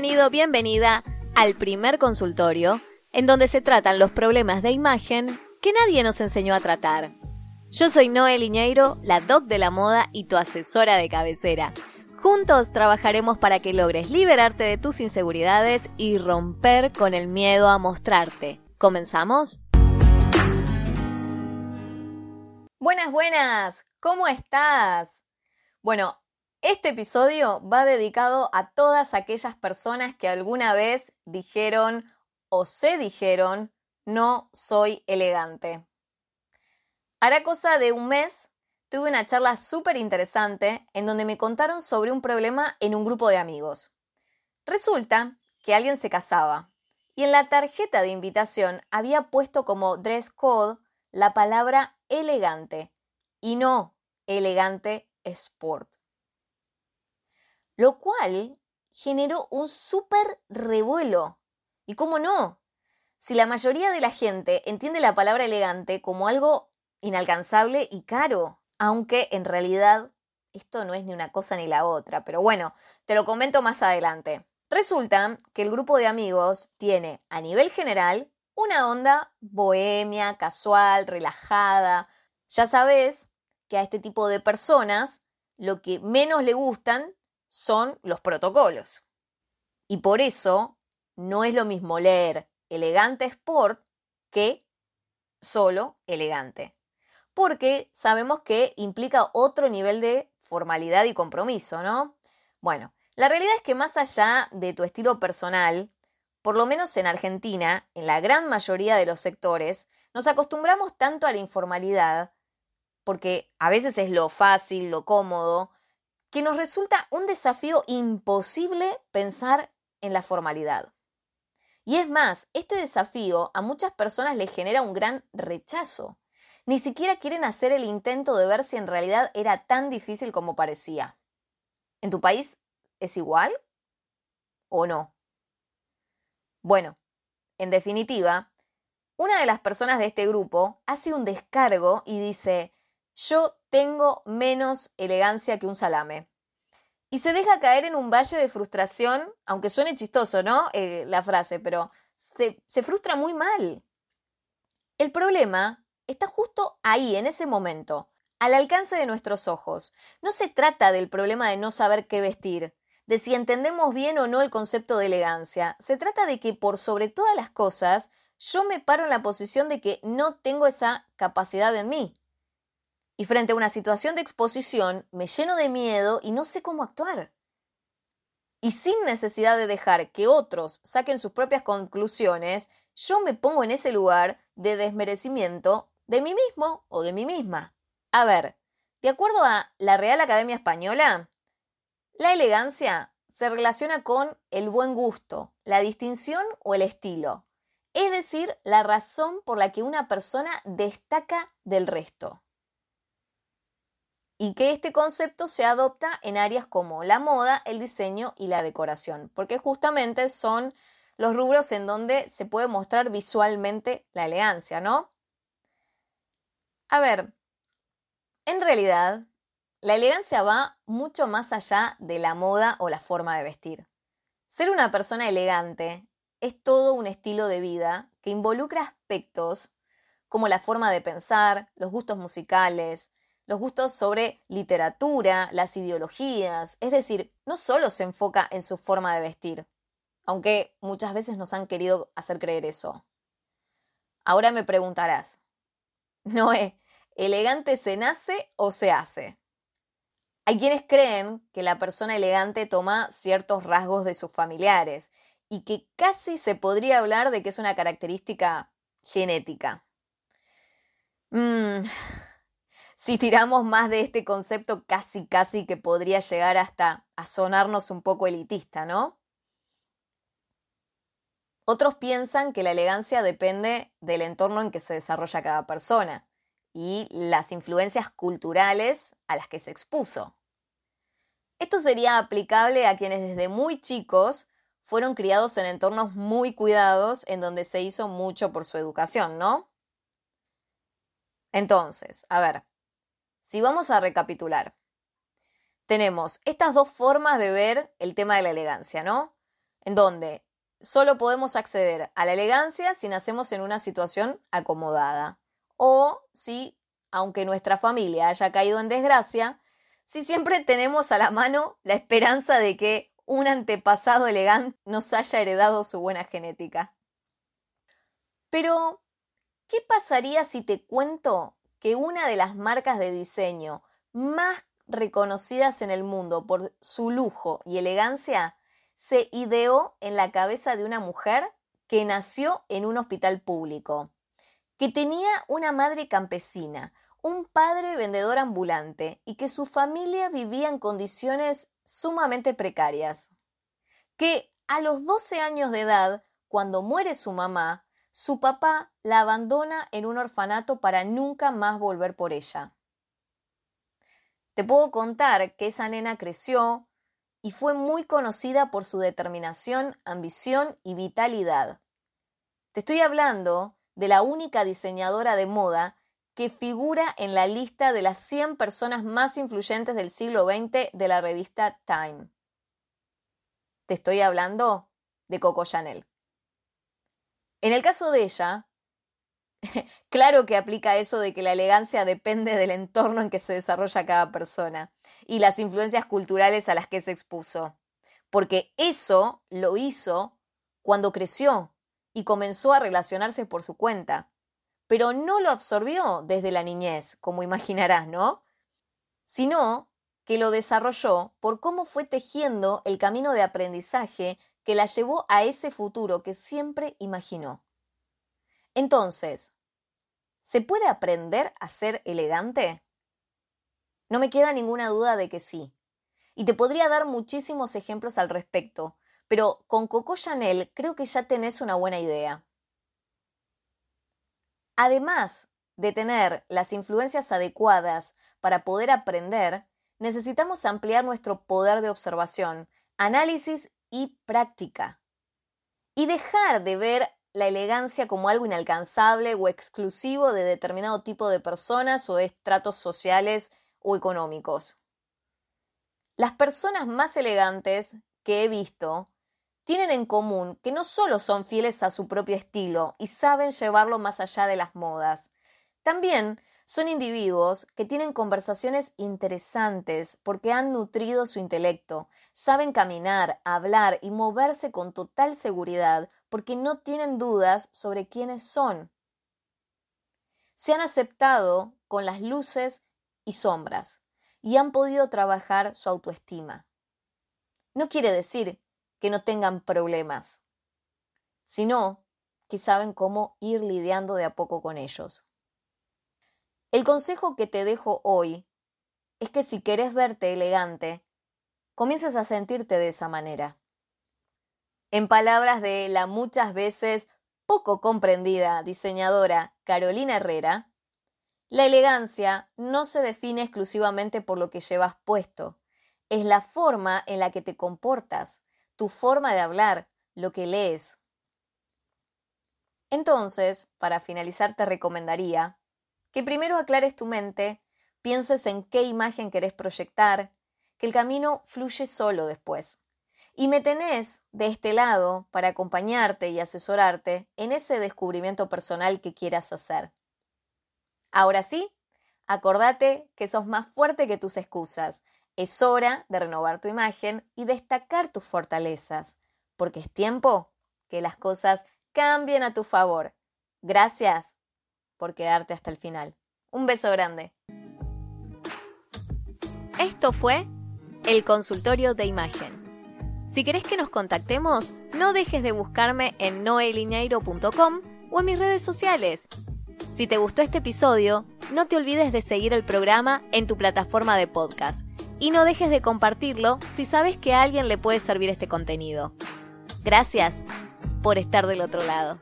Bienvenido, bienvenida al primer consultorio, en donde se tratan los problemas de imagen que nadie nos enseñó a tratar. Yo soy Noel Iñeiro, la doc de la moda y tu asesora de cabecera. Juntos trabajaremos para que logres liberarte de tus inseguridades y romper con el miedo a mostrarte. ¿Comenzamos? Buenas, buenas, ¿cómo estás? Bueno, este episodio va dedicado a todas aquellas personas que alguna vez dijeron o se dijeron no soy elegante. Hará cosa de un mes tuve una charla súper interesante en donde me contaron sobre un problema en un grupo de amigos. Resulta que alguien se casaba y en la tarjeta de invitación había puesto como dress code la palabra elegante y no elegante sport lo cual generó un súper revuelo. ¿Y cómo no? Si la mayoría de la gente entiende la palabra elegante como algo inalcanzable y caro, aunque en realidad esto no es ni una cosa ni la otra, pero bueno, te lo comento más adelante. Resulta que el grupo de amigos tiene a nivel general una onda bohemia, casual, relajada. Ya sabes que a este tipo de personas lo que menos le gustan son los protocolos. Y por eso no es lo mismo leer elegante sport que solo elegante. Porque sabemos que implica otro nivel de formalidad y compromiso, ¿no? Bueno, la realidad es que más allá de tu estilo personal, por lo menos en Argentina, en la gran mayoría de los sectores, nos acostumbramos tanto a la informalidad, porque a veces es lo fácil, lo cómodo, que nos resulta un desafío imposible pensar en la formalidad. Y es más, este desafío a muchas personas les genera un gran rechazo. Ni siquiera quieren hacer el intento de ver si en realidad era tan difícil como parecía. ¿En tu país es igual o no? Bueno, en definitiva, una de las personas de este grupo hace un descargo y dice, yo tengo menos elegancia que un salame. Y se deja caer en un valle de frustración, aunque suene chistoso, ¿no? Eh, la frase, pero se, se frustra muy mal. El problema está justo ahí, en ese momento, al alcance de nuestros ojos. No se trata del problema de no saber qué vestir, de si entendemos bien o no el concepto de elegancia. Se trata de que por sobre todas las cosas, yo me paro en la posición de que no tengo esa capacidad en mí. Y frente a una situación de exposición me lleno de miedo y no sé cómo actuar. Y sin necesidad de dejar que otros saquen sus propias conclusiones, yo me pongo en ese lugar de desmerecimiento de mí mismo o de mí misma. A ver, de acuerdo a la Real Academia Española, la elegancia se relaciona con el buen gusto, la distinción o el estilo, es decir, la razón por la que una persona destaca del resto y que este concepto se adopta en áreas como la moda, el diseño y la decoración, porque justamente son los rubros en donde se puede mostrar visualmente la elegancia, ¿no? A ver, en realidad, la elegancia va mucho más allá de la moda o la forma de vestir. Ser una persona elegante es todo un estilo de vida que involucra aspectos como la forma de pensar, los gustos musicales, los gustos sobre literatura, las ideologías, es decir, no solo se enfoca en su forma de vestir, aunque muchas veces nos han querido hacer creer eso. Ahora me preguntarás, Noé, ¿elegante se nace o se hace? Hay quienes creen que la persona elegante toma ciertos rasgos de sus familiares y que casi se podría hablar de que es una característica genética. Mmm, si tiramos más de este concepto, casi, casi que podría llegar hasta a sonarnos un poco elitista, ¿no? Otros piensan que la elegancia depende del entorno en que se desarrolla cada persona y las influencias culturales a las que se expuso. Esto sería aplicable a quienes desde muy chicos fueron criados en entornos muy cuidados en donde se hizo mucho por su educación, ¿no? Entonces, a ver, si vamos a recapitular, tenemos estas dos formas de ver el tema de la elegancia, ¿no? en donde solo podemos acceder a la elegancia si nacemos en una situación acomodada o si, aunque nuestra familia haya caído en desgracia, si siempre tenemos a la mano la esperanza de que un antepasado elegante nos haya heredado su buena genética. Pero, ¿qué pasaría si te cuento que una de las marcas de diseño más reconocidas en el mundo por su lujo y elegancia se ideó en la cabeza de una mujer que nació en un hospital público, que tenía una madre campesina, un padre vendedor ambulante y que su familia vivía en condiciones sumamente precarias. Que a los 12 años de edad, cuando muere su mamá, su papá la abandona en un orfanato para nunca más volver por ella. Te puedo contar que esa nena creció y fue muy conocida por su determinación, ambición y vitalidad. Te estoy hablando de la única diseñadora de moda que figura en la lista de las 100 personas más influyentes del siglo XX de la revista Time. Te estoy hablando de Coco Chanel. En el caso de ella, claro que aplica eso de que la elegancia depende del entorno en que se desarrolla cada persona y las influencias culturales a las que se expuso, porque eso lo hizo cuando creció y comenzó a relacionarse por su cuenta, pero no lo absorbió desde la niñez, como imaginarás, ¿no? Sino que lo desarrolló por cómo fue tejiendo el camino de aprendizaje que la llevó a ese futuro que siempre imaginó. Entonces, ¿se puede aprender a ser elegante? No me queda ninguna duda de que sí. Y te podría dar muchísimos ejemplos al respecto, pero con Coco Chanel creo que ya tenés una buena idea. Además de tener las influencias adecuadas para poder aprender, necesitamos ampliar nuestro poder de observación, análisis y práctica. Y dejar de ver la elegancia como algo inalcanzable o exclusivo de determinado tipo de personas o estratos sociales o económicos. Las personas más elegantes que he visto tienen en común que no solo son fieles a su propio estilo y saben llevarlo más allá de las modas, también son individuos que tienen conversaciones interesantes porque han nutrido su intelecto, saben caminar, hablar y moverse con total seguridad porque no tienen dudas sobre quiénes son. Se han aceptado con las luces y sombras y han podido trabajar su autoestima. No quiere decir que no tengan problemas, sino que saben cómo ir lidiando de a poco con ellos. El consejo que te dejo hoy es que si querés verte elegante, comiences a sentirte de esa manera. En palabras de la muchas veces poco comprendida diseñadora Carolina Herrera, la elegancia no se define exclusivamente por lo que llevas puesto, es la forma en la que te comportas, tu forma de hablar, lo que lees. Entonces, para finalizar te recomendaría que primero aclares tu mente, pienses en qué imagen querés proyectar, que el camino fluye solo después. Y me tenés de este lado para acompañarte y asesorarte en ese descubrimiento personal que quieras hacer. Ahora sí, acordate que sos más fuerte que tus excusas. Es hora de renovar tu imagen y destacar tus fortalezas, porque es tiempo que las cosas cambien a tu favor. Gracias por quedarte hasta el final. Un beso grande. Esto fue el consultorio de imagen. Si querés que nos contactemos, no dejes de buscarme en noelineiro.com o en mis redes sociales. Si te gustó este episodio, no te olvides de seguir el programa en tu plataforma de podcast y no dejes de compartirlo si sabes que a alguien le puede servir este contenido. Gracias por estar del otro lado.